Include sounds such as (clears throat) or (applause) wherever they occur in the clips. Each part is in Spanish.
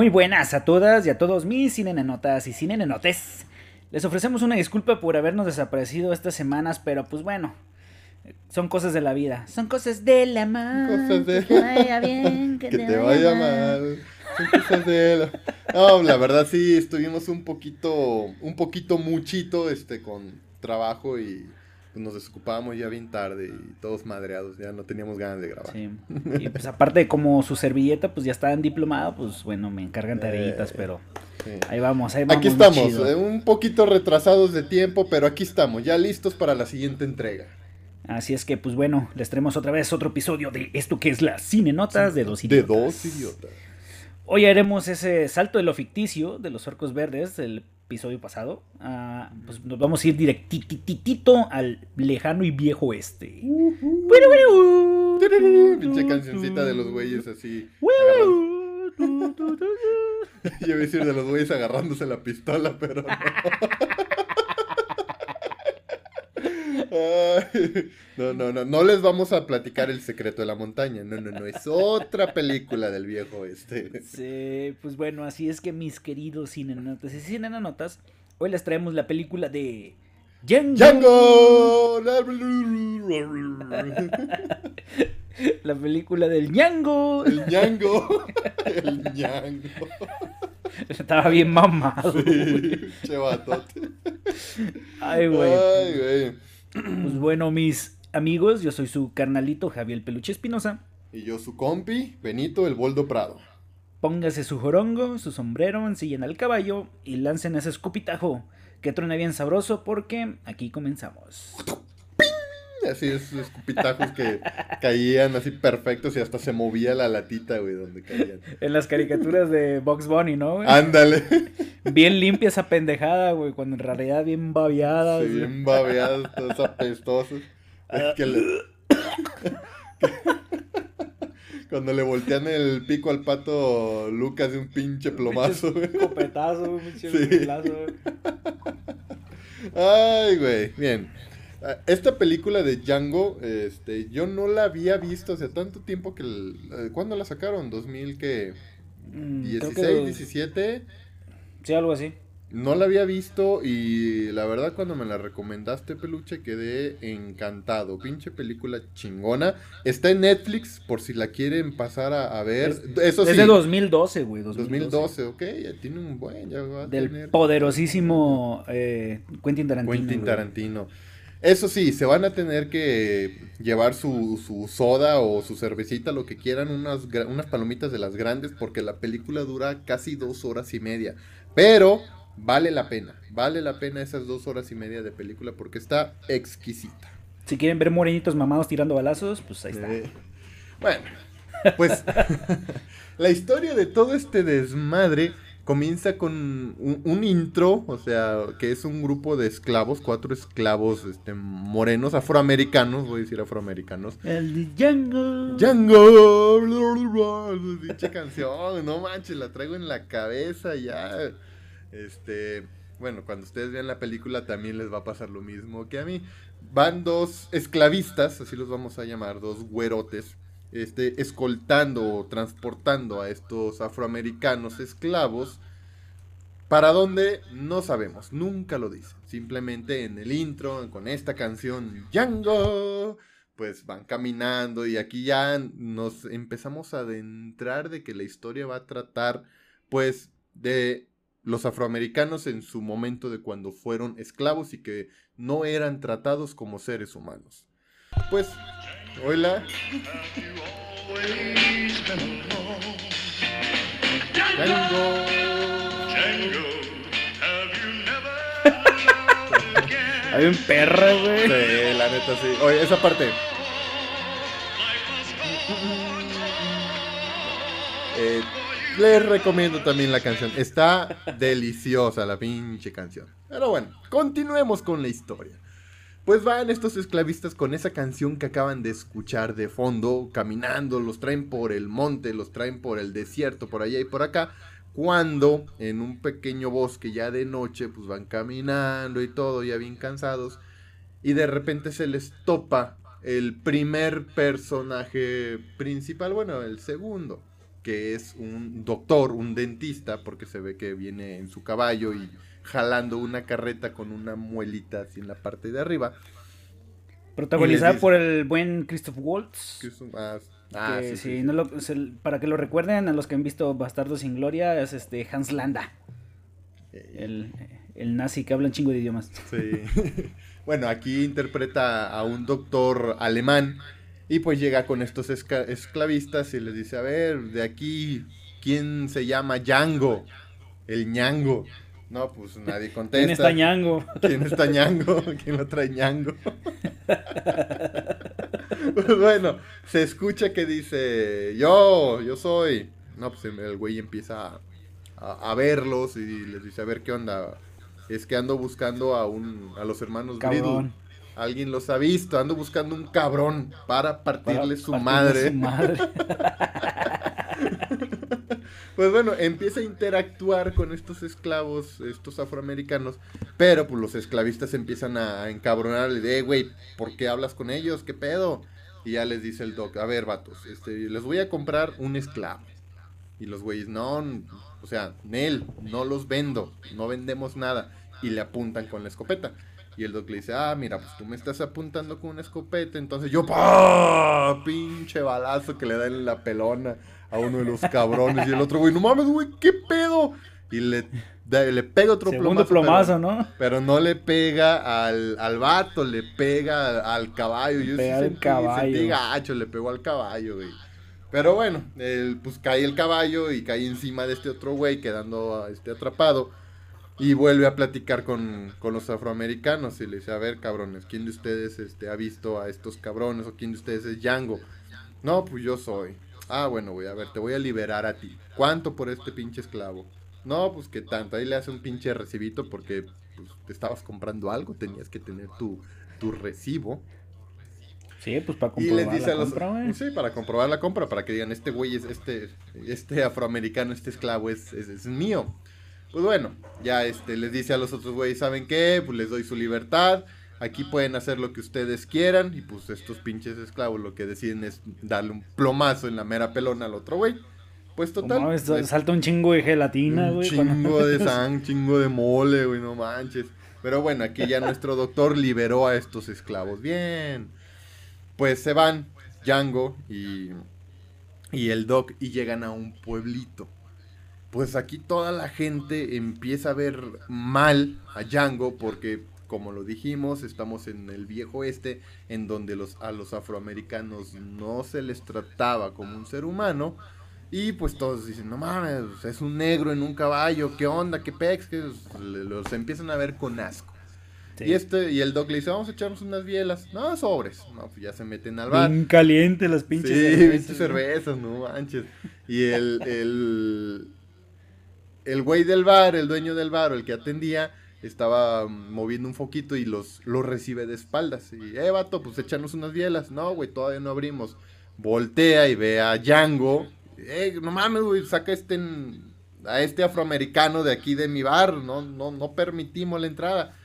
Muy buenas a todas y a todos mis cinenenotas y cinenenotes. Les ofrecemos una disculpa por habernos desaparecido estas semanas, pero pues bueno, son cosas de la vida. Son cosas de la mal. Cosas de- Que te vaya bien, (laughs) que, que te vaya mal. Son cosas de la- (laughs) No, la verdad sí, estuvimos un poquito, un poquito muchito, este, con trabajo y pues, nos desocupábamos ya bien tarde y todos madreados, ya no teníamos ganas de grabar. Sí. Y pues aparte como su servilleta pues ya está en diplomado, pues bueno, me encargan tareitas, Eh, pero Sí. ahí vamos, ahí vamos. Aquí estamos, eh, un poquito retrasados de tiempo, pero aquí estamos, ya listos para la siguiente entrega. Así es que pues bueno, les traemos otra vez otro episodio de esto que es las cinenotas de dos De idiotas. dos idiotas. Hoy haremos ese salto de lo ficticio de los orcos verdes del episodio pasado. Ah, pues nos vamos a ir directitito al lejano y viejo oeste. Bueno, bueno. Pinche cancioncita de los güeyes así. (laughs) Yo iba a decir de los güeyes agarrándose la pistola, pero no. (laughs) Ay, (laughs) No, no, no, no les vamos a platicar el secreto de la montaña. No, no, no, es otra película del viejo este. Sí, pues bueno, así es que mis queridos cinenotas y cinenotas, hoy les traemos la película de Django. ¡Django! (laughs) La película del Django. El ñango. El ñango. Estaba bien mamado. Sí, che batote. Ay, güey. Ay, güey. Pues bueno, mis amigos, yo soy su carnalito Javier Peluche Espinosa. Y yo su compi, Benito el Boldo Prado. Póngase su jorongo, su sombrero, ensillen al caballo y lancen ese escupitajo que truena bien sabroso porque aquí comenzamos. Así esos escupitajos que caían así perfectos y hasta se movía la latita, güey, donde caían. En las caricaturas de Box Bunny, ¿no? güey? Ándale. Bien limpia esa pendejada, güey, cuando en realidad bien babeada. Sí, bien babeados, todos apestosos. Es que le- Cuando le voltean el pico al pato Lucas de un pinche plomazo, güey. Copetazo, un pinche Sí. güey. Ay, güey. Bien. Ah, Esta película de Django, este, yo no la había visto hace tanto tiempo que... el- eh, ¿Cuándo la sacaron? ¿2000 qué? Mm, creo 16, que- 17. Sí, algo así. No la había visto y la verdad cuando me la recomendaste, peluche, quedé encantado. Pinche película chingona. Está en Netflix por si la quieren pasar a, a ver. Eso sí. Es de 2012, güey. 2012. 2012, ok, ya tiene un buen, ya va a Del tener poderosísimo eh, Quentin Tarantino. Quentin güey. Eso sí, se van a tener que llevar su, su soda o su cervecita, lo que quieran, unas, unas palomitas de las grandes, porque la película dura casi dos horas y media. Pero vale la pena, vale la pena esas dos horas y media de película porque está exquisita. Si quieren ver morenitos mamados tirando balazos, pues ahí está. Eh, bueno, pues (laughs) la historia de todo este desmadre comienza con un, un intro, o sea, que es un grupo de esclavos, cuatro esclavos este, morenos, afroamericanos, voy a decir afroamericanos. El de Django. Django, dicha canción, no manches, la traigo en la cabeza ya. Este, bueno, cuando ustedes vean la película también les va a pasar lo mismo que a mí. Van dos esclavistas, así los vamos a llamar, dos güerotes, este, escoltando o transportando a estos afroamericanos esclavos. ¿Para dónde? No sabemos, nunca lo dicen. Simplemente en el intro, con esta canción, Django, pues van caminando y aquí ya nos empezamos a adentrar de que la historia va a tratar, pues, de los afroamericanos en su momento de cuando fueron esclavos y que no eran tratados como seres humanos. Pues, hola. Django. Hay un perro, güey. Sí, la neta sí. Oye, esa parte. Eh, les recomiendo también la canción. Está deliciosa la pinche canción. Pero bueno, continuemos con la historia. Pues van estos esclavistas con esa canción que acaban de escuchar de fondo, caminando, los traen por el monte, los traen por el desierto, por allá y por acá. Cuando en un pequeño bosque ya de noche, pues van caminando y todo, ya bien cansados. Y de repente se les topa el primer personaje principal, bueno, el segundo. que es un doctor, un dentista, porque se ve que viene en su caballo y jalando una carreta con una muelita así en la parte de arriba. Protagonizada por el buen Christoph Waltz. Ah, ah, sí, sí, para que lo recuerden a los que han visto Bastardos sin Gloria, es este Hans Landa. El, el nazi que habla un chingo de idiomas. Sí. (laughs) bueno, aquí interpreta a un doctor alemán y pues llega con estos esclavistas y les dice, a ver, de aquí, ¿quién se llama Yango? El ñango. No, pues nadie (laughs) contesta. ¿Quién está ñango? (laughs) ¿Quién está ñango? ¿Quién lo trae ñango? (laughs) pues bueno, se escucha que dice, yo, yo soy. No, pues el güey empieza a, verlos y les dice, a ver qué onda. Es que ando buscando a un a los hermanos Bridle. Alguien los ha visto, ando buscando un cabrón para partirle su madre. Pues bueno, empieza a interactuar con estos esclavos, estos afroamericanos, pero pues los esclavistas empiezan a encabronarle de, eh, güey, ¿por qué hablas con ellos? ¿Qué pedo? Y ya les dice el doc, a ver, vatos, este, les voy a comprar un esclavo. Y los güeyes, no, o sea, Nel, no los vendo, no vendemos nada. Y le apuntan con la escopeta. Y el doc le dice, ah, mira, pues tú me estás apuntando con una escopeta. Entonces yo, ¡pah! Pinche balazo que le da en la pelona a uno de los cabrones. Y el otro, güey, no mames, güey, ¿qué pedo? Y le, le pega otro Segundo plomazo. ¿no? Pero no le pega al, al vato, le pega al caballo. Yo pega al caballo. gacho, le pegó al caballo, güey. Pero bueno, pues cae el caballo y cae encima de este otro güey, quedando este, atrapado. Y vuelve a platicar con, los afroamericanos y le dice, a ver, cabrones, ¿quién de ustedes este, ha visto a estos cabrones o quién de ustedes es Django? No, pues yo soy. Ah, bueno, voy a ver, te voy a liberar a ti. ¿Cuánto por este pinche esclavo? No, pues que tanto. Ahí le hace un pinche recibito porque pues, te estabas comprando algo, tenías que tener tu, tu recibo. Sí, pues para comprobar la compra, Sí, para comprobar la compra, para que digan, este güey es, este, este afroamericano, este esclavo es, es, es mío. Pues bueno, ya este, les dice a los otros güeyes, ¿saben qué? Pues les doy su libertad. Aquí pueden hacer lo que ustedes quieran. Y pues estos pinches esclavos lo que deciden es darle un plomazo en la mera pelona al otro güey. Pues total. salta un chingo de gelatina, güey. Chingo de sang, chingo de mole, güey, no manches. Pero bueno, aquí ya nuestro doctor liberó a estos esclavos. Bien. Pues se van Django y, y el Doc y llegan a un pueblito pues aquí toda la gente empieza a ver mal a Django porque como lo dijimos, estamos en el viejo este en donde los, a los afroamericanos no se les trataba como un ser humano y pues todos dicen, no mames, es un negro en un caballo, ¿qué onda? ¿Qué pex? Que los empiezan a ver con asco. Y este, y el doc le dice, vamos a echarnos unas bielas. No, sobres. No, pues ya se meten al bar. Bien caliente las pinches sí, cervezas. pinches cervezas, no manches. Y el, el, el güey del bar, el dueño del bar, o el que atendía, estaba moviendo un foquito y los, los recibe de espaldas. Y, eh, vato, pues échanos unas bielas. No, güey, todavía no abrimos. Voltea y ve a Django. Eh, no mames, güey, saca este, a este afroamericano de aquí de mi bar. No, no, no permitimos la entrada.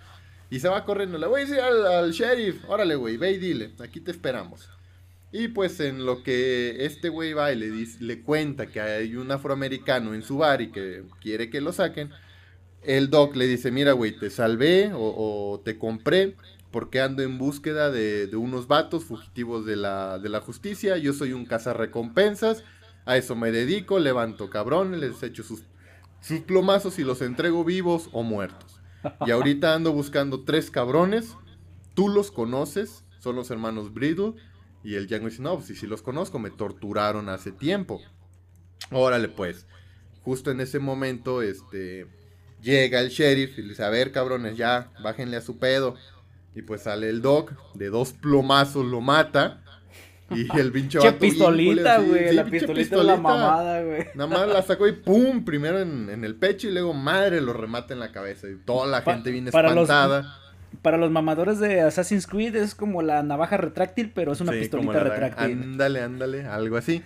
Y se va corriendo. Le voy a decir al, al sheriff, órale, güey, ve y dile, aquí te esperamos. Y pues en lo que este güey va y le, dice, le cuenta que hay un afroamericano en su bar y que quiere que lo saquen, el doc le dice, mira güey, te salvé o, te compré porque ando en búsqueda de, unos vatos fugitivos de la, de la justicia, yo soy un cazarrecompensas, a eso me dedico, levanto cabrones, les echo sus, sus plomazos y los entrego vivos o muertos. Y ahorita ando buscando tres cabrones, tú los conoces, son los hermanos Bridle, y el Django dice, no, pues si, si los conozco, me torturaron hace tiempo. Órale, pues. Justo en ese momento, este, llega el sheriff y le dice, a ver, cabrones, ya, bájenle a su pedo. Y pues sale el doc, de dos plomazos lo mata. Y (laughs) el pinche vato pistolita, güey. la pistolita, la mamada, güey. Nada más la sacó y pum, primero en, el pecho y luego madre lo remata en la cabeza. Y toda la gente viene espantada para los mamadores de Assassin's Creed es como la navaja retráctil, pero es una pistolita retráctil. Ándale, ándale, algo así.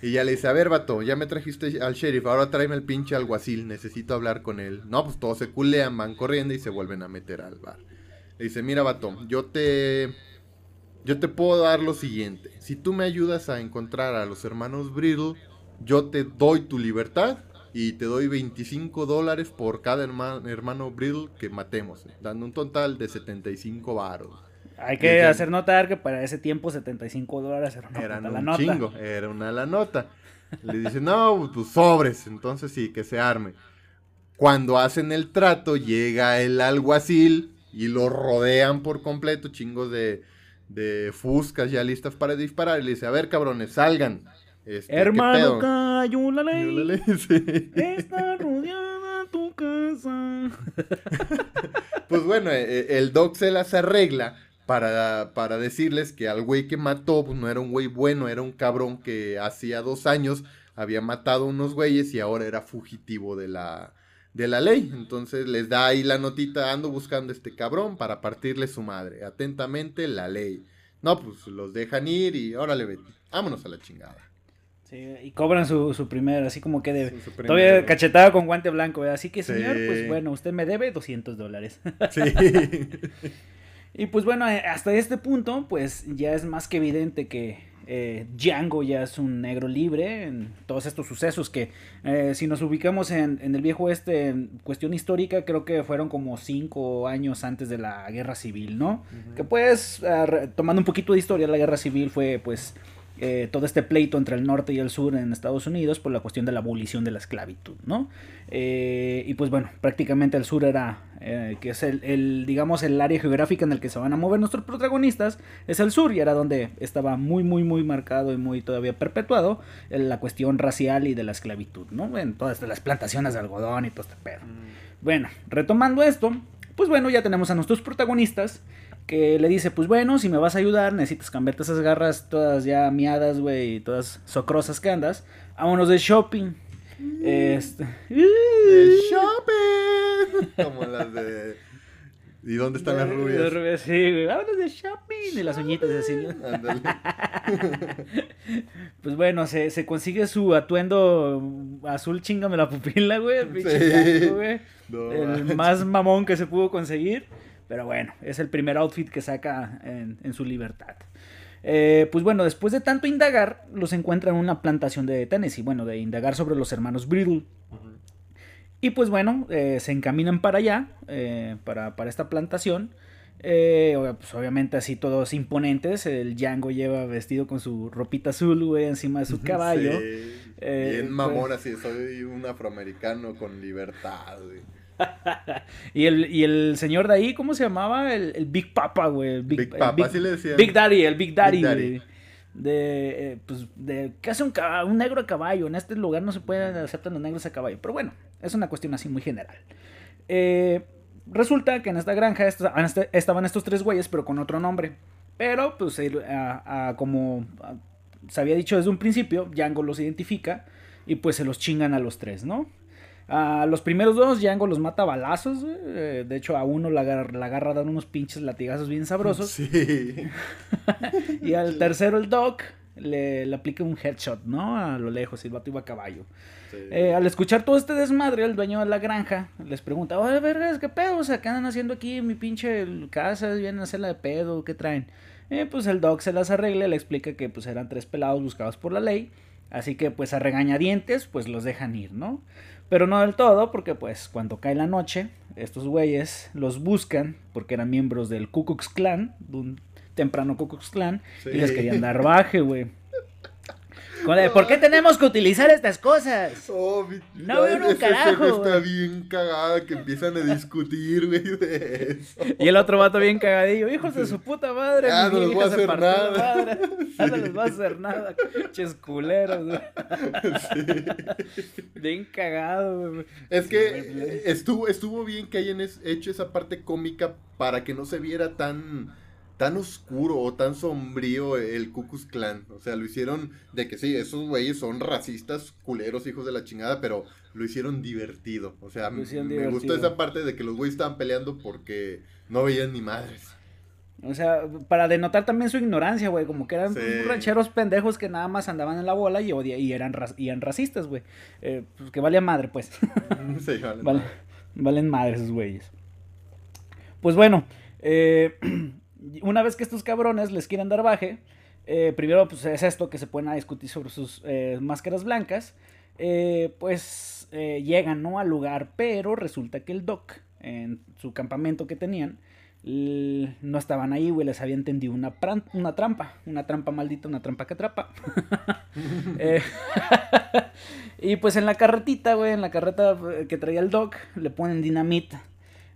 Y ya le dice, a ver, vato, ya me trajiste al sheriff, ahora tráeme el pinche alguacil, necesito hablar con él. No, pues todos se culean, van corriendo y se vuelven a meter al bar. Le dice, mira, vato, yo te... Yo te puedo dar lo siguiente. Si tú me ayudas a encontrar a los hermanos Brittle, yo te doy tu libertad y te doy 25 dólares por cada hermano, hermano Brittle que matemos, dando un total de 75 varos. Hay que hacer notar que para ese tiempo 75 dólares era una Eran un chingo, era una la nota. Le dice, no, pues sobres, entonces sí, que se arme. Cuando hacen el trato, llega el alguacil y lo rodean por completo, chingos de, de fuscas ya listas para disparar. Y le dice, a ver, cabrones, salgan. Este, Hermano, cayó la ley. (laughs) Está rodeada tu casa. (laughs) pues bueno, eh, eh, el Doc se las arregla para, para decirles que al güey que mató, pues no era un güey bueno, era un cabrón que hacía dos años había matado a unos güeyes y ahora era fugitivo de la, de la ley. Entonces les da ahí la notita, ando buscando a este cabrón para partirle su madre. Atentamente, la ley. No, pues los dejan ir y órale, vete. Vámonos a la chingada. Sí, y cobran su, su primer, así como que de... Todavía cachetada con guante blanco, Así que, señor, pues bueno, usted me debe 200 dólares. Sí. (laughs) (laughs) Y pues bueno, eh, hasta este punto, pues ya es más que evidente que eh, Django ya es un negro libre en todos estos sucesos que eh, si nos ubicamos en, el viejo este en cuestión histórica creo que fueron como cinco años antes de la guerra civil, ¿no? Que pues tomando un poquito de historia la guerra civil fue pues eh, todo este pleito entre el norte y el sur en Estados Unidos por la cuestión de la abolición de la esclavitud, ¿no? Eh, y pues bueno, prácticamente el sur era, eh, que es el, digamos, el área geográfica en el que se van a mover nuestros protagonistas, es el sur y era donde estaba muy, muy, muy marcado y muy todavía perpetuado la cuestión racial y de la esclavitud, ¿no? En todas las plantaciones de algodón y todo este pedo. Mm. Bueno, retomando esto, pues bueno, ya tenemos a nuestros protagonistas que le dice, pues bueno, si me vas a ayudar, necesitas cambiarte esas garras todas ya miadas, güey, todas socrosas que andas. Vámonos de shopping. Este... De (laughs) shopping. Como las de... ¿Y dónde están las rubias? sí, güey. Vámonos de shopping. Y las uñitas así. Ándale. (laughs) pues bueno, se, se, consigue su atuendo azul chingame la pupila, güey. El, sí. güey. el más mamón que se pudo conseguir. Pero bueno, es el primer outfit que saca en, su libertad. Eh, pues bueno, después de tanto indagar, los encuentra en una plantación de Tennessee. Bueno, de indagar sobre los hermanos Brittle. Y pues bueno, eh, se encaminan para allá, eh, para, esta plantación. pues obviamente así todos imponentes. El Django lleva vestido con su ropita azul, güey, encima de su (laughs) caballo. Sí. Bien mamón, pues así, soy un afroamericano con libertad, güey. (laughs) y, el, y el señor de ahí, ¿cómo se llamaba? El, Big Papa, güey. Big, Papa, así le decían. Big Daddy, el Big Daddy, De, eh, pues, de, ¿qué hace un, un, negro a caballo? En este lugar no se pueden aceptar los negros a caballo. Pero bueno, es una cuestión así muy general. Eh, resulta que en esta granja este, estaban estos tres güeyes, pero con otro nombre. Pero, pues, como se había dicho desde un principio, Django los identifica y pues se los chingan a los tres, ¿no? A los primeros dos, Django los mata a balazos. Eh, de hecho, a uno la, la agarra dan unos pinches latigazos bien sabrosos. Sí. (laughs) y al tercero, el Doc, le, aplica un headshot, ¿no? A lo lejos, y el vato iba a caballo. Eh, al escuchar todo este desmadre, el dueño de la granja les pregunta: Oye, vergas, ¿qué pedo? O sea, ¿qué andan haciendo aquí en mi pinche casa? ¿Vienen a hacerla de pedo? ¿Qué traen? Eh, pues el Doc se las arregla, le explica que pues eran tres pelados buscados por la ley. Así que pues a regañadientes, pues los dejan ir, ¿no? Pero no del todo, porque pues cuando cae la noche, estos güeyes los buscan, porque eran miembros del Ku Klux Klan, de un temprano Ku Klux Klan, y les querían dar baje, güey. (laughs) ¿Por qué tenemos que utilizar estas cosas? Oh, no veo un carajo. Está bien cagada que empiezan a discutir, güey, de eso. Y el otro vato bien cagadillo. Hijos de su puta madre. Ah, no (laughs) les voy a hacer nada. Ah, no les va a hacer nada. Ches culeros, güey. Bien cagado, güey. Es que estuvo, estuvo bien que hayan hecho esa parte cómica para que no se viera tan tan oscuro o tan sombrío el Cucus Clan. O sea, lo hicieron de que sí, esos güeyes son racistas, culeros, hijos de la chingada, pero lo hicieron divertido. O sea, me gustó esa parte de que los güeyes estaban peleando porque no veían ni madres. O sea, para denotar también su ignorancia, güey, como que eran rancheros pendejos que nada más andaban en la bola y, odia, y, eran, y eran racistas, güey. Eh, pues que valían madre, pues. (laughs) sí, valen, valen, valen madre esos güeyes. Pues bueno, eh, (clears throat) una vez que estos cabrones les quieren dar baje, eh, primero pues es esto que se pueden discutir sobre sus eh, máscaras blancas, eh, pues llegan ¿no? al lugar, pero resulta que el Doc, en su campamento que tenían, no estaban ahí, güey, les habían tendido una, una trampa, una trampa maldita, una trampa que atrapa. (laughs) (laughs) y pues en la carretita, güey, en la carreta que traía el Doc, le ponen dinamita.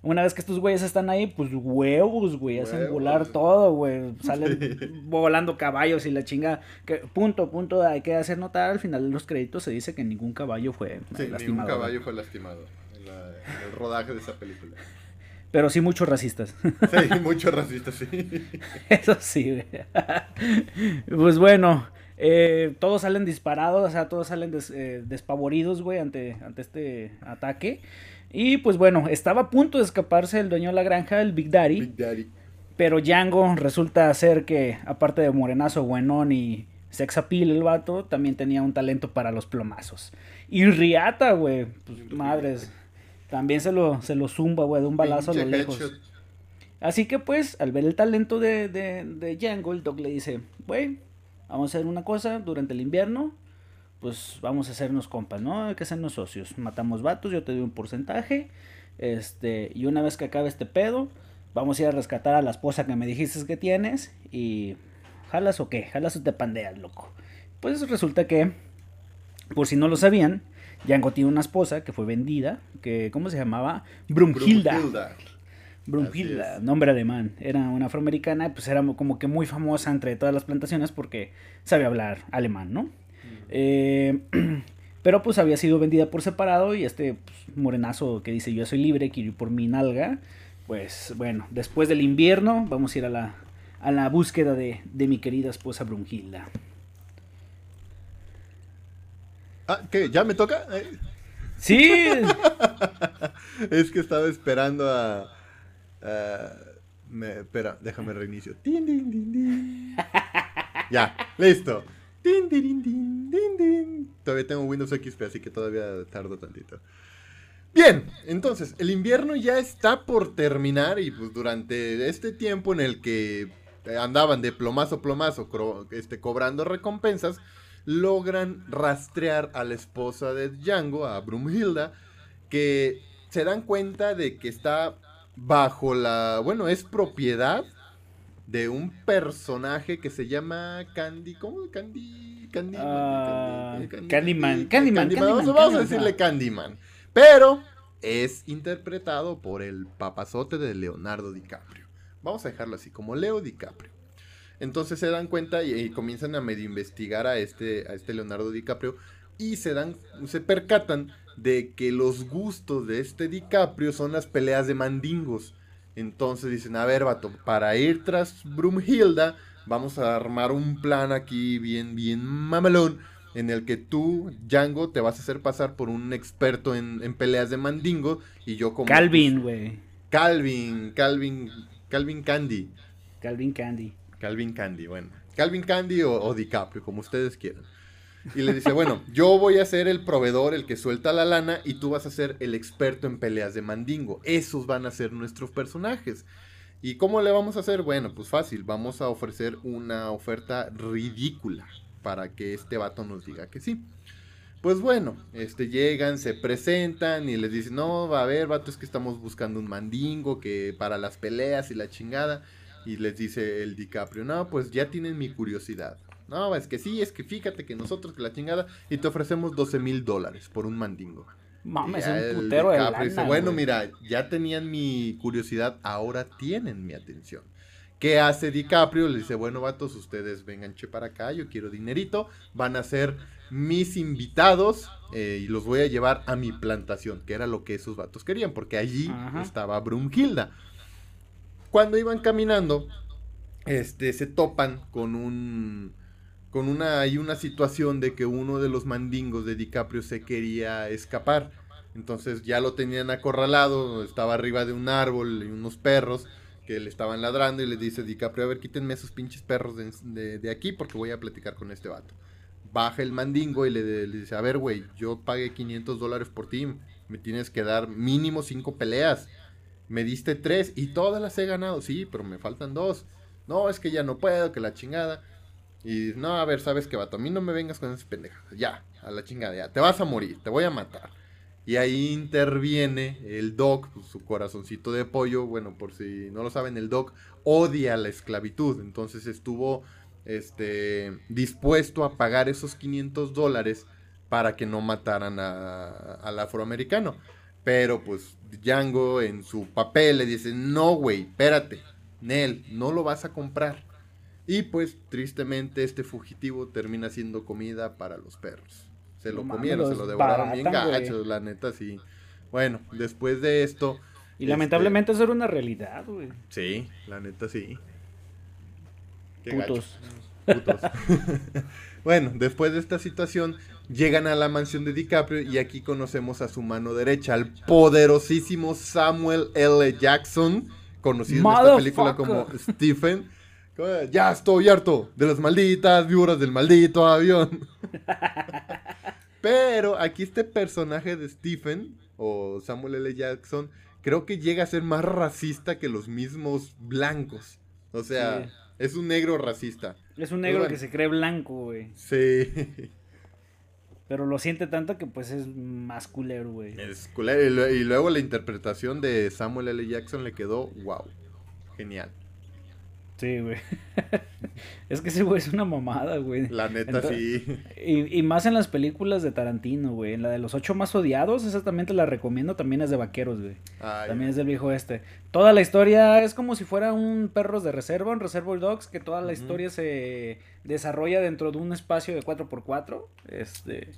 Una vez que estos güeyes están ahí, pues huevos, güey, hacen volar todo, güey. Salen volando caballos y la chinga. Que, punto, punto, hay que hacer notar al final de los créditos se dice que ningún caballo fue sí, lastimado. Ningún caballo fue lastimado en, el rodaje de esa película. Pero sí muchos racistas. Sí, (laughs) muchos racistas, sí. (laughs) Eso sí, güey. (laughs) Pues bueno, eh, todos salen disparados, o sea, todos salen eh, despavoridos, güey, ante, ante este ataque. Y pues bueno, estaba a punto de escaparse el dueño de la granja, el Big Daddy. Big Daddy. Pero Django resulta ser que, aparte de morenazo, buenón y sex appeal el vato, también tenía un talento para los plomazos. Y Riata, güey, pues madres, también se lo, se lo zumba, güey, de un balazo a lo lejos. Así que pues, al ver el talento de, de, de Django, el Doc le dice, güey, vamos a hacer una cosa durante el invierno pues vamos a hacernos compas, ¿no? Hay que hacernos socios. Matamos vatos, yo te doy un porcentaje. Este, y una vez que acabe este pedo, vamos a ir a rescatar a la esposa que me dijiste que tienes. Y. ¿Jalas o qué? ¿Jalas o te pandeas, loco? Pues resulta que, por si no lo sabían, Django tiene una esposa que fue vendida, que, ¿cómo se llamaba? Brunhilda. Brunhilda. Brunhilda, nombre alemán. Era una afroamericana, pues era como que muy famosa entre todas las plantaciones porque sabe hablar alemán, ¿no? Eh, (clears throat) pero pues había sido vendida por separado y este pues, morenazo que dice yo soy libre, quiero ir por mi nalga. Pues bueno, después del invierno vamos a ir a la, a la búsqueda de, de mi querida esposa Brunhilda. Ah, ¿qué? ¿Ya me toca? Sí. (laughs) es que estaba esperando a... me, espera, déjame reinicio. (laughs) ya, listo. Todavía tengo Windows XP, así que todavía tardo tantito. Bien, entonces, el invierno ya está por terminar y pues durante este tiempo en el que andaban de plomazo plomazo este, cobrando recompensas, logran rastrear a la esposa de Django, a Brumhilda, que se dan cuenta de que está bajo la, bueno, es propiedad de un personaje que se llama Candy, ¿cómo? Candy, Candy, uh, Candy, Candyman, Candyman, Candyman, Vamos, a decirle Candyman, pero es interpretado por el papazote de Leonardo DiCaprio. Vamos a dejarlo así, como Leo DiCaprio. Entonces se dan cuenta y, comienzan a medio investigar a este, a este Leonardo DiCaprio y se dan, se percatan de que los gustos de este DiCaprio son las peleas de mandingos. Entonces dicen, a ver, vato, para ir tras Brumhilda, vamos a armar un plan aquí bien, bien mamelón, en el que tú, Django, te vas a hacer pasar por un experto en, peleas de mandingo, y yo como... Calvin, pues, güey. Calvin, Calvin, Calvin Candy. Calvin Candy. Calvin Candy, bueno. Calvin Candy o, o DiCaprio, como ustedes quieran. Y le dice, bueno, yo voy a ser el proveedor, el que suelta la lana, y tú vas a ser el experto en peleas de mandingo. Esos van a ser nuestros personajes. ¿Y cómo le vamos a hacer? Bueno, pues fácil, vamos a ofrecer una oferta ridícula para que este vato nos diga que sí. Pues bueno, este llegan, se presentan y les dicen, no, va a ver, vato, es que estamos buscando un mandingo que para las peleas y la chingada. Y les dice el DiCaprio, no, pues ya tienen mi curiosidad. No, es que sí, es que fíjate que nosotros que la chingada y te ofrecemos 12 mil dólares por un mandingo. Mames, es un putero de lana, dice, bueno, mira, ya tenían mi curiosidad, ahora tienen mi atención. ¿Qué hace DiCaprio? Le dice, bueno, vatos, ustedes vengan che para acá, yo quiero dinerito, van a ser mis invitados eh, y los voy a llevar a mi plantación, que era lo que esos vatos querían, porque allí estaba Brunhilda. Cuando iban caminando, este, se topan con un con una, hay una situación de que uno de los mandingos de DiCaprio se quería escapar. Entonces ya lo tenían acorralado, estaba arriba de un árbol y unos perros que le estaban ladrando y le dice DiCaprio, a ver, quítenme esos pinches perros de, aquí porque voy a platicar con este vato. Baja el mandingo y le, dice, a ver, güey, yo pagué 500 dólares por ti, me tienes que dar mínimo 5 peleas. Me diste 3 y todas las he ganado, sí, pero me faltan 2. No, es que ya no puedo, que la chingada. Y no, a ver, sabes qué, vato, a mí no me vengas con esas pendejas. Ya, a la chingada, ya. Te vas a morir, te voy a matar. Y ahí interviene el Doc, pues, su corazoncito de pollo. Bueno, por si no lo saben, el Doc odia la esclavitud. Entonces estuvo este, dispuesto a pagar esos 500 dólares para que no mataran al afroamericano. Pero pues Django en su papel le dice, no, güey, espérate, Nel, no lo vas a comprar. Y pues tristemente este fugitivo termina siendo comida para los perros. Se lo comieron, se lo devoraron bien gachos, la neta, sí. Bueno, después de esto... Y lamentablemente eso era una realidad, güey. Sí, la neta sí. Putos. Putos. (laughs) bueno, después de esta situación, llegan a la mansión de DiCaprio y aquí conocemos a su mano derecha, al poderosísimo Samuel L. Jackson, conocido en esta película como Stephen. Ya estoy harto de las malditas víboras del maldito avión. Pero aquí este personaje de Stephen, o Samuel L. Jackson, creo que llega a ser más racista que los mismos blancos. O sea, es un negro racista. Es un negro que se cree blanco, güey. Sí. Pero lo siente tanto que pues es más culero, güey. Es culero. Y luego la interpretación de Samuel L. Jackson le quedó wow. Genial. Sí, güey. (laughs) es que ese güey es una mamada, güey. La neta, sí. Y, y, más en las películas de Tarantino, güey. En la de los ocho más odiados, exactamente la recomiendo. También es de vaqueros, güey. también es del viejo este. Toda la historia es como si fuera un perros de reserva, un Reservoir Dogs, que toda la historia se desarrolla dentro de un espacio de 4x4. Este.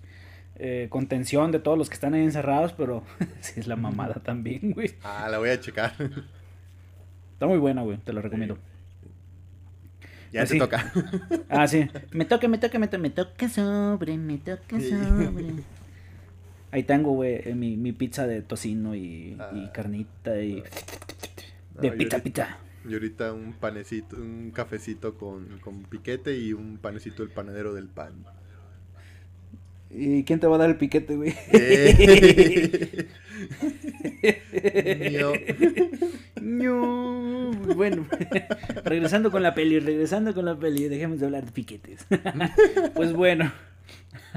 Eh, contención de todos los que están ahí encerrados, pero (laughs) sí es la mamada también, güey. Ah, la voy a checar. Está muy buena, güey. Te la recomiendo. Ya se toca. (laughs) Ah, sí. Me toca, me toca, me toca, me toca sobre, me toca sobre. (laughs) Ahí tengo, güey, eh, mi, mi pizza de tocino y, y ah. carnita y... de pizza, pizza. Y ahorita un panecito, un cafecito con, con piquete y un panecito del panadero del pan. ¿Y quién te va a dar el piquete, güey? (laughs) no. Bueno, (laughs) regresando con la peli, regresando con la peli, dejemos de hablar de piquetes. (laughs) pues bueno.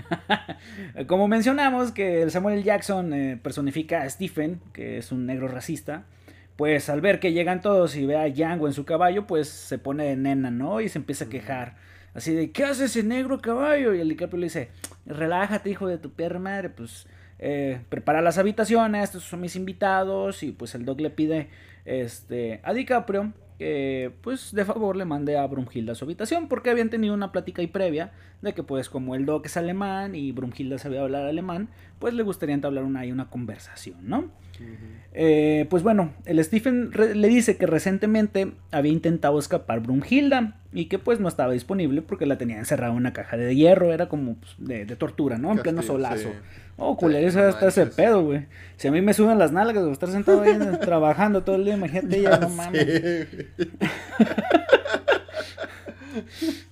(laughs) Como mencionamos que el Samuel Jackson eh, personifica a Stephen, que es un negro racista, pues al ver que llegan todos y ve a Django en su caballo, pues se pone de nena, ¿no? Y se empieza a quejar Así de, ¿qué hace ese negro caballo? Y el DiCaprio le dice, relájate, hijo de tu perra madre, pues eh, prepara las habitaciones, estos son mis invitados. Y pues el Doc le pide este, a DiCaprio que pues de favor le mande a Brumhilda a su habitación porque habían tenido una plática ahí previa de que pues como el Doc es alemán y Brumhilda sabía hablar alemán, pues le gustaría entablar una, una conversación, ¿no? Eh, pues bueno, el Stephen le dice que recientemente había intentado escapar Brumhilda y que pues no estaba disponible porque la tenía encerrada en una caja de hierro, era como pues, de, tortura, ¿no? En pleno solazo. Oh, culero, eso hasta ese pedo, güey. Si a mí me suben las nalgas de estar sentado ahí (laughs) trabajando todo el día, imagínate ya, no (laughs) mames. (laughs)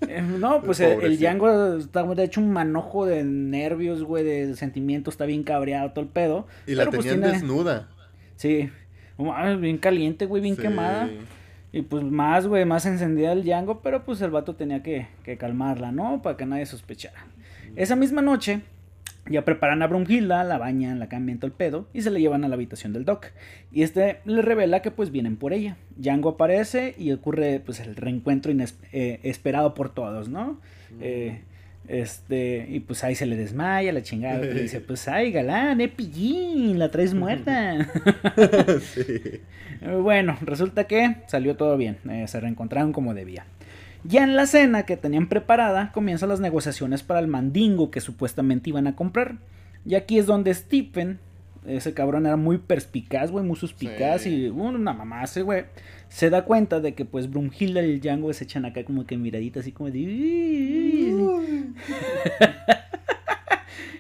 Eh, no, pues el, Django está de hecho un manojo de nervios, güey, de sentimientos, está bien cabreado todo el pedo. Y la pues, tenían desnuda. Sí, bien caliente, güey, bien quemada. Y pues más, güey, más encendida el Django, pero pues el vato tenía que, que calmarla, ¿no? Para que nadie sospechara. Esa misma noche, ya preparan a Brunhilda, la bañan, la cambian todo el pedo y se la llevan a la habitación del Doc. Y este le revela que pues vienen por ella. Django aparece y ocurre pues el reencuentro eh, esperado por todos, ¿no? Eh, este, y pues ahí se le desmaya la chingada. Y dice, (laughs) pues ay, galán, eh, pillín, la traes (laughs) muerta. Bueno, resulta que salió todo bien. se reencontraron como debía. Ya en la cena que tenían preparada, comienzan las negociaciones para el mandingo que supuestamente iban a comprar. Y aquí es donde Stephen, ese cabrón era muy perspicaz, güey, muy suspicaz y una mamá ese güey, se da cuenta de que pues Brumhilda y el Django se echan acá como que miraditas así como de... (laughs)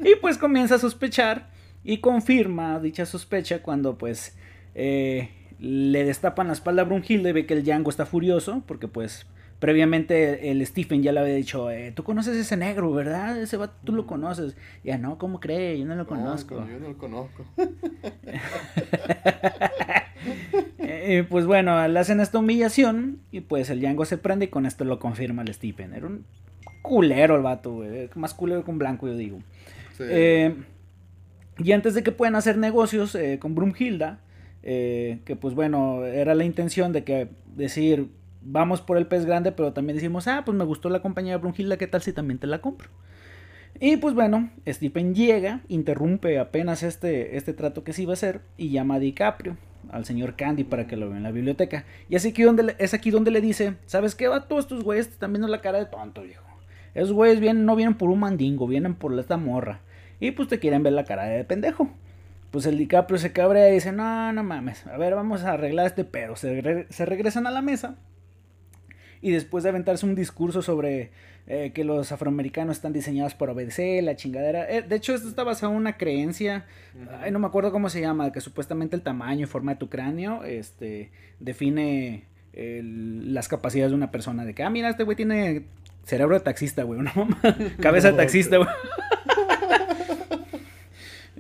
y pues comienza a sospechar y confirma dicha sospecha cuando pues eh, le destapan la espalda a Brumhilda y ve que el Django está furioso porque pues previamente el Stephen ya le había dicho, eh, tú conoces ese negro, ¿verdad? Ese va, tú lo conoces. Ya no, ¿cómo cree? Yo no lo conozco. yo no lo conozco. (laughs) Eh, pues bueno, le hacen esta humillación y pues el Django se prende y con esto lo confirma el Stephen. Era un culero el vato, güey. Más culero que un blanco, yo digo. Eh, y antes de que puedan hacer negocios eh, con Brumhilda, eh, que pues bueno, era la intención de que decir, vamos por el pez grande, pero también decimos, ah, pues me gustó la compañía de Brumhilda, ¿qué tal si también te la compro? Y pues bueno, Stephen llega, interrumpe apenas este, este trato que se iba a hacer y llama a DiCaprio, al señor Candy, para que lo vea en la biblioteca. Y así donde, es aquí donde le dice, ¿sabes qué? Va, todos estos güeyes están viendo la cara de tonto, viejo. Esos güeyes vienen, no vienen por un mandingo, vienen por esta morra. Y pues te quieren ver la cara de pendejo. Pues el DiCaprio se cabrea y dice, no, no mames, a ver, vamos a arreglar este pedo. Se regresan a la mesa. Y después de aventarse un discurso sobre eh, que los afroamericanos están diseñados por obedecer, la chingadera. Eh, de hecho, esto está basado en una creencia, no me acuerdo cómo se llama, que supuestamente el tamaño y forma de tu cráneo este, define las capacidades de una persona. De que, ah, mira, este güey tiene cerebro de taxista, güey, (laughs) una mamá, (laughs) cabeza de taxista, güey.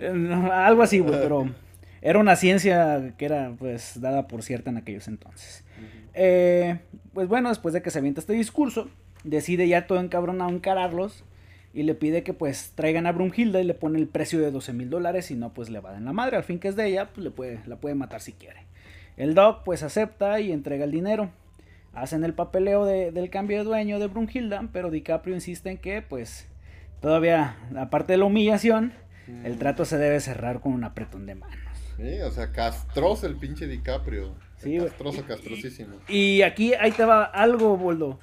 (laughs) Algo así, güey, pero era una ciencia que era, pues, dada por cierta en aquellos entonces. Eh, pues bueno, después de que se avienta este discurso, decide ya todo encabronado encararlos y le pide que pues traigan a Brunhilda y le pone el precio de 12 mil dólares y no pues le va en la madre, al fin que es de ella, pues le puede, la puede matar si quiere. El Doc pues acepta y entrega el dinero. Hacen el papeleo del cambio de dueño de Brunhilda, pero DiCaprio insiste en que pues todavía, aparte de la humillación, el mm. trato se debe cerrar con un apretón de manos. Sí, o sea, castroso el pinche DiCaprio. Sí, castroso, castrosísimo. Y, aquí ahí te va algo, Boldo.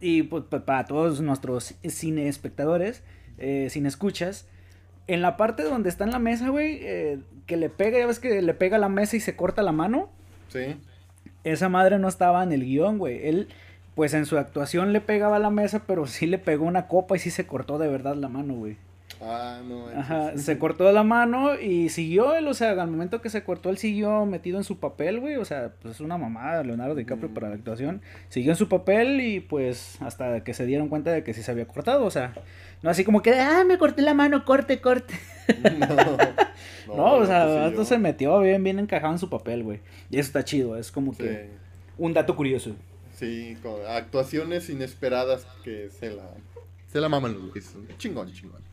Y pues, para todos nuestros cine espectadores, eh, sin escuchas, en la parte donde está en la mesa, güey, eh, que le pega, ya ves que le pega la mesa y se corta la mano. Sí. Esa madre no estaba en el guion, güey. Él, pues en su actuación le pegaba la mesa, pero sí le pegó una copa y sí se cortó de verdad la mano, güey. Ah, no. Ajá, (laughs) se cortó la mano y siguió él, o sea, al momento que se cortó, él siguió metido en su papel, güey, o sea, pues es una mamada Leonardo DiCaprio mm. para la actuación. Siguió en su papel y pues hasta que se dieron cuenta de que sí se había cortado, o sea, no así como que, ah, me corté la mano, corte, corte. (laughs) (laughs) No, no, o sea, esto se metió bien, bien encajado en su papel, güey. Y eso está chido, es como que un dato curioso. Sí, con actuaciones inesperadas que se la, se la maman los Chingón, chingón.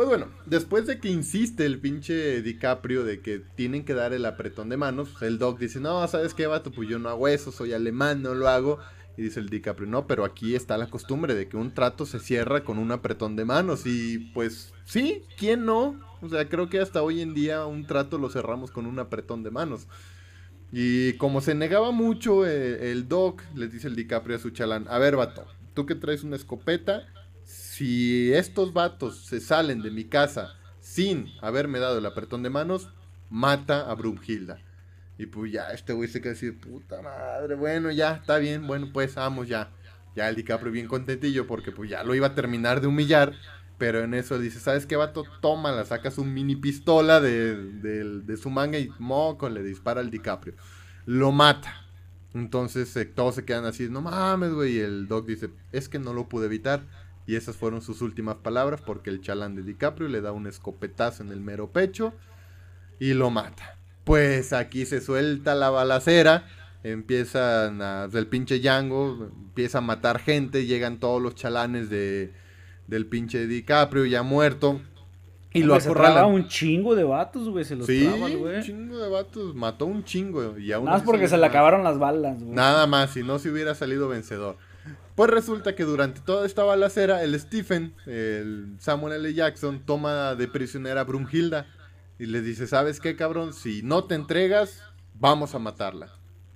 Pues bueno, después de que insiste el pinche DiCaprio de que tienen que dar el apretón de manos, el Doc dice, no, ¿sabes qué, vato? Pues yo no hago eso, soy alemán, no lo hago. Y dice el DiCaprio, no, pero aquí está la costumbre de que un trato se cierra con un apretón de manos. Y pues sí, ¿quién no? O sea, creo que hasta hoy en día un trato lo cerramos con un apretón de manos. Y como se negaba mucho eh, el Doc, les dice el DiCaprio a su chalán, a ver, vato, tú que traes una escopeta, si estos vatos se salen de mi casa sin haberme dado el apretón de manos, mata a Brunhilda. Y pues ya, este güey se queda así, puta madre, bueno, ya, está bien, bueno, pues vamos ya. Ya el DiCaprio bien contentillo porque pues ya lo iba a terminar de humillar. Pero en eso dice, ¿sabes qué, vato? Tómala, sacas un mini pistola de, su manga y moco le dispara al DiCaprio. Lo mata. Entonces todos se quedan así, no mames, güey. Y el Doc dice, es que no lo pude evitar. Y esas fueron sus últimas palabras porque el chalán de DiCaprio le da un escopetazo en el mero pecho y lo mata. Pues aquí se suelta la balacera, empiezan a, el pinche Django empieza a matar gente, llegan todos los chalanes de, del pinche DiCaprio ya muerto. Y lo acorrala. un chingo de vatos, güey. Se los sí, un chingo de vatos. Mató un chingo. Y Nada más porque se le acabaron las balas, güey. Nada más, si no se hubiera salido vencedor. Pues resulta que durante toda esta balacera, el Stephen, el Samuel L. Jackson, toma de prisionera a Brunhilda y le dice, ¿sabes qué, cabrón? Si no te entregas, vamos a matarla.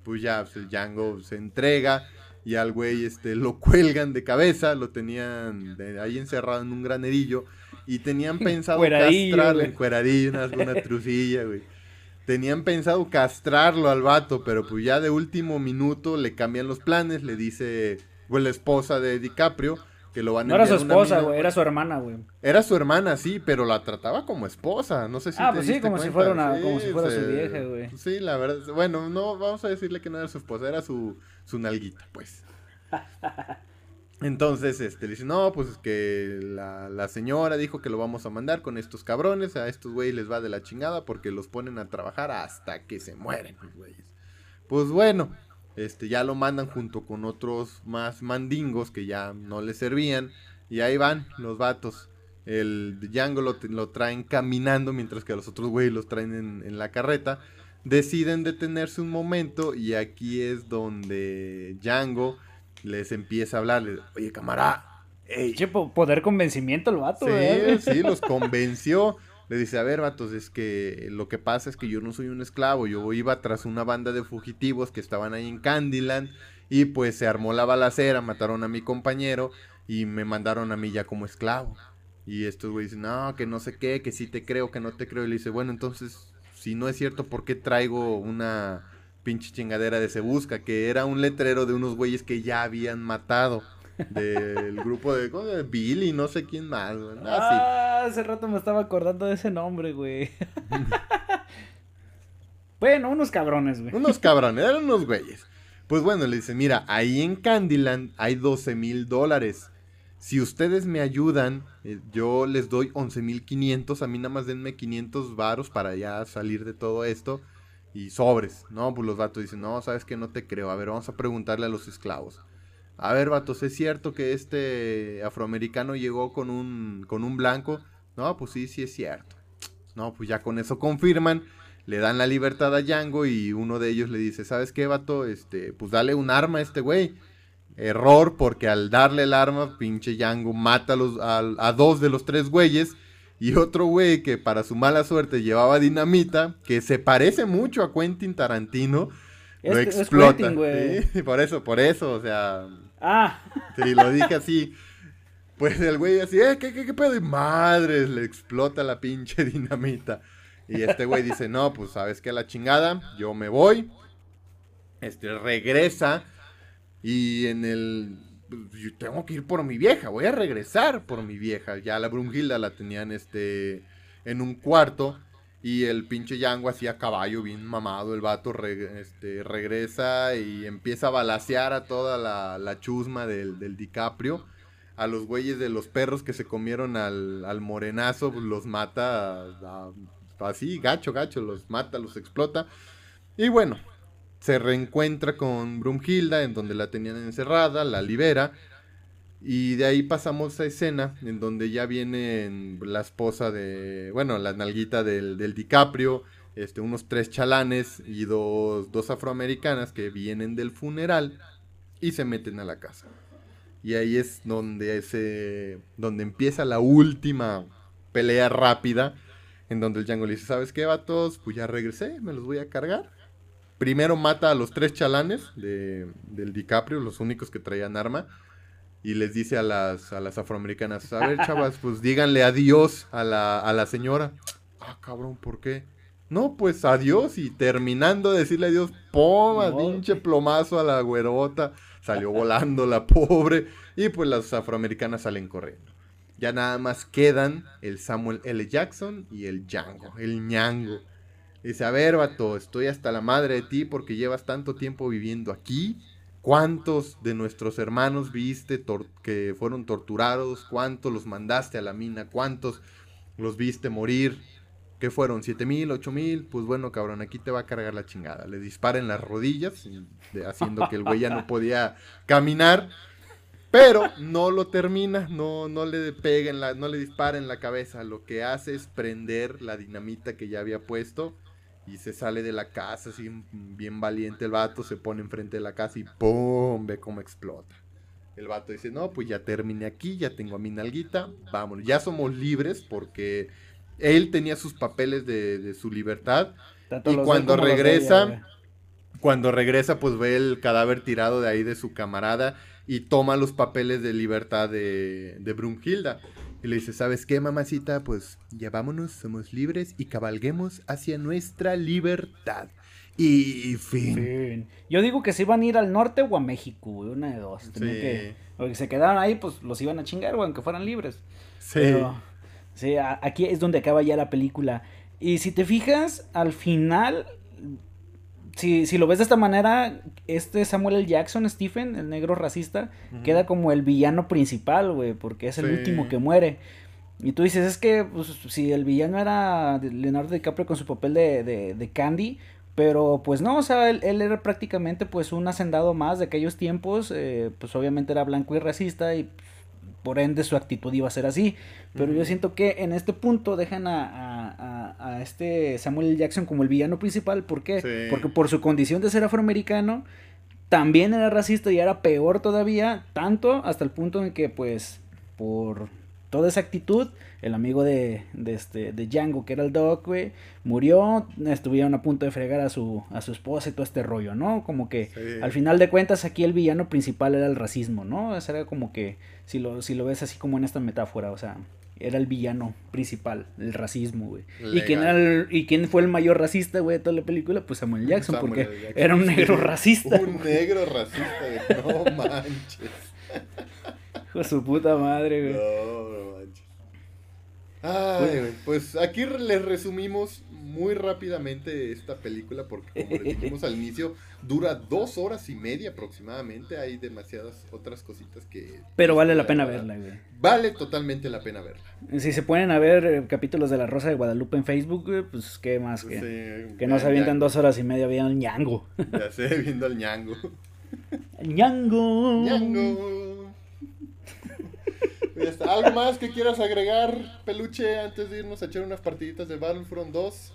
Pues ya, pues, el Django se entrega y al güey este, lo (laughs) cuelgan de cabeza, lo tenían ahí encerrado en un granerillo y tenían (laughs) pensado castrarlo, en cueradillo, una, una (laughs) trucilla, güey. Tenían pensado castrarlo al vato, pero pues ya de último minuto le cambian los planes, le dice fue la esposa de DiCaprio, que lo van a No era su esposa, güey, era su hermana, güey. Era su hermana, sí, pero la trataba como esposa, no sé si Ah, pues sí, como si fuera una, como si fuera su vieja, güey. Sí, la verdad, bueno, no, vamos a decirle que no era su esposa, era su, su nalguita, pues. (laughs) Entonces, este, le dice, no, pues que la, la, señora dijo que lo vamos a mandar con estos cabrones, a estos güeyes les va de la chingada porque los ponen a trabajar hasta que se mueren, güeyes. Pues bueno, este, ya lo mandan junto con otros más mandingos que ya no le servían. Y ahí van los vatos. El Django lo, lo traen caminando mientras que a los otros güeyes los traen en, la carreta. Deciden detenerse un momento y aquí es donde Django les empieza a hablar. Oye, camarada. poder convencimiento el vato, Sí, sí, los convenció. Le dice, a ver, vatos, es que lo que pasa es que yo no soy un esclavo, yo iba tras una banda de fugitivos que estaban ahí en Candyland y pues se armó la balacera, mataron a mi compañero y me mandaron a mí ya como esclavo. Y estos güeyes dicen, no, que no sé qué, que sí te creo, que no te creo. Y le dice, bueno, entonces, si no es cierto, ¿por qué traigo una pinche chingadera de Se Busca? Que era un letrero de unos güeyes que ya habían matado. Del grupo de, de Billy, no sé quién más, Ah, hace rato me estaba acordando de ese nombre, güey. (laughs) bueno, unos cabrones, güey. Unos cabrones, eran unos güeyes. Pues bueno, le dice, mira, ahí en Candyland hay 12 mil dólares. Si ustedes me ayudan, eh, yo les doy 11.500. A mí nada más denme 500 varos para ya salir de todo esto. Y sobres. No, pues los vatos dicen, no, sabes que no te creo. A ver, vamos a preguntarle a los esclavos. A ver, vatos, ¿es cierto que este afroamericano llegó con un, con un blanco? No, pues sí, sí es cierto. No, pues ya con eso confirman. Le dan la libertad a Django y uno de ellos le dice, ¿sabes qué, vato? Este, pues dale un arma a este güey. Error, porque al darle el arma, pinche Django mata a, los, a, dos de los tres güeyes. Y otro güey que para su mala suerte llevaba dinamita, que se parece mucho a Quentin Tarantino, lo explota. Por eso, por eso, o sea. Ah. (laughs) Sí, lo dije así. Pues el güey así, eh, ¿qué, qué, qué pedo? Y madres, le explota la pinche (laughs) dinamita. Y este güey dice, no, pues sabes que la chingada, yo me voy. Este regresa y en el... Pues, yo tengo que ir por mi vieja, voy a regresar por mi vieja. Ya la Brunhilda la tenían este, en un cuarto. Y el pinche Yango así a caballo, bien mamado. El vato este, regresa y empieza a balasear a toda la, chusma del, DiCaprio. A los güeyes de los perros que se comieron al, morenazo, pues, los mata así, gacho, gacho, los mata, los explota. Y bueno, se reencuentra con Brumhilda, en donde la tenían encerrada, la libera. Y de ahí pasamos a escena en donde ya viene la esposa de, bueno, la nalguita del, del DiCaprio, este, unos tres chalanes y dos, dos afroamericanas que vienen del funeral y se meten a la casa. Y ahí es donde, ese, donde empieza la última pelea rápida, en donde el Django le dice, ¿sabes qué, vatos? Pues ya regresé, me los voy a cargar primero mata a los tres chalanes de, del DiCaprio, los únicos que traían arma, y les dice a las, a las afroamericanas, a ver, chavas, pues díganle adiós a la, a la señora. Ah, cabrón, ¿por qué? No, pues adiós, y terminando de decirle adiós, ¡poma! pinche plomazo a la güerota, salió volando la pobre, y pues las afroamericanas salen corriendo. Ya nada más quedan el Samuel L. Jackson y el Django, el ñango. Dice, a ver, vato, estoy hasta la madre de ti porque llevas tanto tiempo viviendo aquí. ¿Cuántos de nuestros hermanos viste que fueron torturados? ¿Cuántos los mandaste a la mina? ¿Cuántos los viste morir? ¿Qué fueron? ¿Siete mil? ¿Ocho mil? Pues bueno, cabrón, aquí te va a cargar la chingada. Le dispara en las rodillas, haciendo que el güey ya no (laughs) podía caminar. Pero no lo termina, no, no le pega la, no le dispara en la cabeza. Lo que hace es prender la dinamita que ya había puesto y se sale de la casa, así bien valiente el vato, se pone enfrente de la casa y ¡pum! Ve cómo explota. El vato dice, no, pues ya terminé aquí, ya tengo a mi nalguita, vámonos, ya somos libres porque él tenía sus papeles de, su libertad. y cuando regresa, cuando regresa, pues ve el cadáver tirado de ahí de su camarada y toma los papeles de libertad de, de Brunhilda. Y le dice, ¿sabes qué, mamacita? Pues ya vámonos, somos libres y cabalguemos hacia nuestra libertad. Y fin. Yo digo que se iban a ir al norte o a México, una de dos. Sí. Que, porque se quedaron ahí, pues los iban a chingar, güey, aunque fueran libres. Sí. sí, aquí es donde acaba ya la película. Y si te fijas, al final si, si lo ves de esta manera, este Samuel L. Jackson, Stephen, el negro racista, queda como el villano principal, güey, porque es el último que muere. Y tú dices, es que pues, si el villano era Leonardo DiCaprio con su papel de, de, de Candy, Pero pues no, o sea, él, él era prácticamente pues un hacendado más de aquellos tiempos, eh, pues obviamente era blanco y racista y por ende su actitud iba a ser así. Pero yo siento que en este punto dejan a, a, a, este Samuel Jackson como el villano principal. ¿Por qué? Sí. Porque por su condición de ser afroamericano, también era racista y era peor todavía, tanto hasta el punto en que pues por toda esa actitud, el amigo de, de, este, de Django, que era el Doc, güey, murió, estuvieron a punto de fregar a su, a su esposa y todo este rollo, ¿no? Como que Sí. al final de cuentas aquí el villano principal era el racismo, ¿no? Ese era como que, si lo, si lo ves así como en esta metáfora, o sea, era el villano principal, el racismo, güey. ¿Y quién, era el- ¿Y quién fue el mayor racista, güey, de toda la película? Pues Samuel Jackson, Samuel porque Jackson. era un negro racista. Un negro racista, güey. No (laughs) manches. Hijo de su puta madre, güey. No, no manches. Ay, pues aquí les resumimos muy rápidamente esta película porque como les dijimos al inicio, dura dos horas y media aproximadamente. Hay demasiadas otras cositas que... Pero vale la pena verla, güey. Vale totalmente la pena verla. Si se ponen a ver eh, capítulos de La Rosa de Guadalupe en Facebook, güey, pues qué más que, Sí, que no se avientan dos horas y media viendo el ñango. Ya sé, viendo al ñango. (laughs) El ñango. ñango. Está. ¿Algo más que quieras agregar, peluche, antes de irnos a echar unas partiditas de Battlefront 2?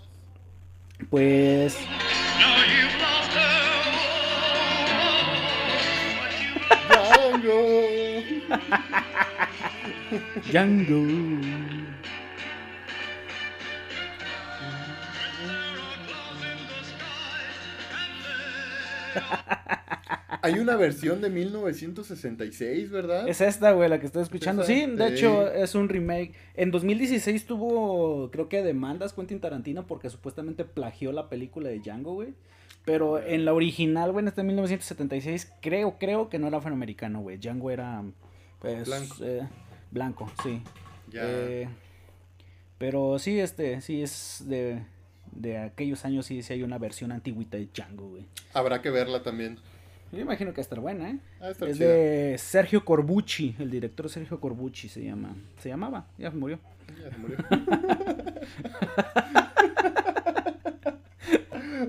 Pues Django. Django. (laughs) Hay una versión de 1966, ¿verdad? Es esta, güey, la que estoy escuchando. Sí, de hecho es un remake. En 2016 tuvo, creo que demandas Quentin Tarantino porque supuestamente plagió la película de Django, güey. Pero en la original, güey, en este 1976, creo, creo que no era afroamericano, güey. Django era, pues, Blanco. eh, blanco, sí. Ya. Eh, pero sí, este, sí es de, de aquellos años, sí, sí hay una versión antigüita de Django, güey. Habrá que verla también. Yo imagino que va a estar buena, ¿eh? Ah, está es chida. de Sergio Corbucci, el director Sergio Corbucci se llama. Se llamaba, ya murió. Ya se murió. (laughs)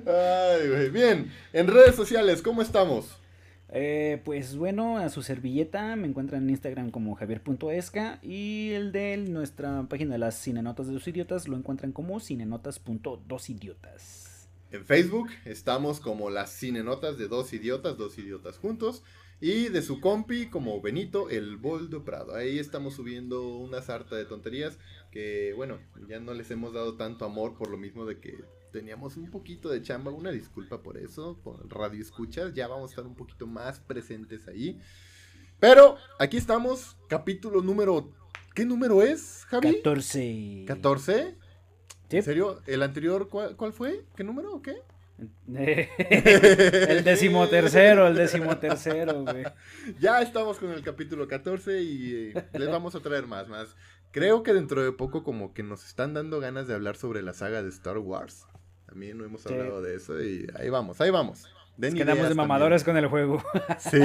Ay, güey. Bien, en redes sociales, ¿cómo estamos? Eh, pues bueno, a su servilleta me encuentran en Instagram como javier.esca y el de nuestra página de las cinenotas de dos idiotas lo encuentran como cinenotas.dosidiotas. En Facebook estamos como las cinenotas de dos idiotas, dos idiotas juntos. Y de su compi como Benito el Boldo Prado. Ahí estamos subiendo una sarta de tonterías que, bueno, ya no les hemos dado tanto amor por lo mismo de que teníamos un poquito de chamba. Una disculpa por eso, por radio escuchas. Ya vamos a estar un poquito más presentes ahí. Pero aquí estamos, capítulo número... ¿Qué número es, Javi? 14. ¿14? Sí. ¿En serio? ¿El anterior cuál, cuál fue? ¿Qué número o qué? (laughs) el decimotercero, el decimotercero, güey. (laughs) Ya estamos con el capítulo 14 y eh, les vamos a traer más, más. Creo que dentro de poco como que nos están dando ganas de hablar sobre la saga de Star Wars. También no hemos Sí. hablado de eso y ahí vamos, ahí vamos. Den quedamos de mamadores con el juego. (laughs) Sí.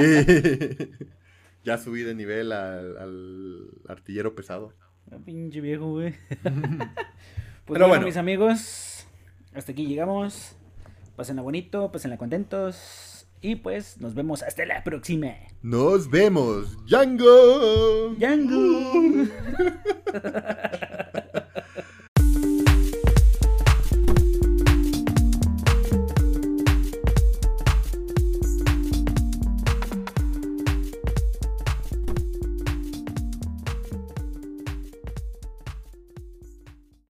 ya subí de nivel al, al artillero pesado. Pinche viejo, güey. Pues Pero bueno, bueno. mis amigos, hasta aquí llegamos. Pásenla bonito, pásenla contentos. Y pues nos vemos hasta la próxima. Nos vemos, Django. Django. (laughs)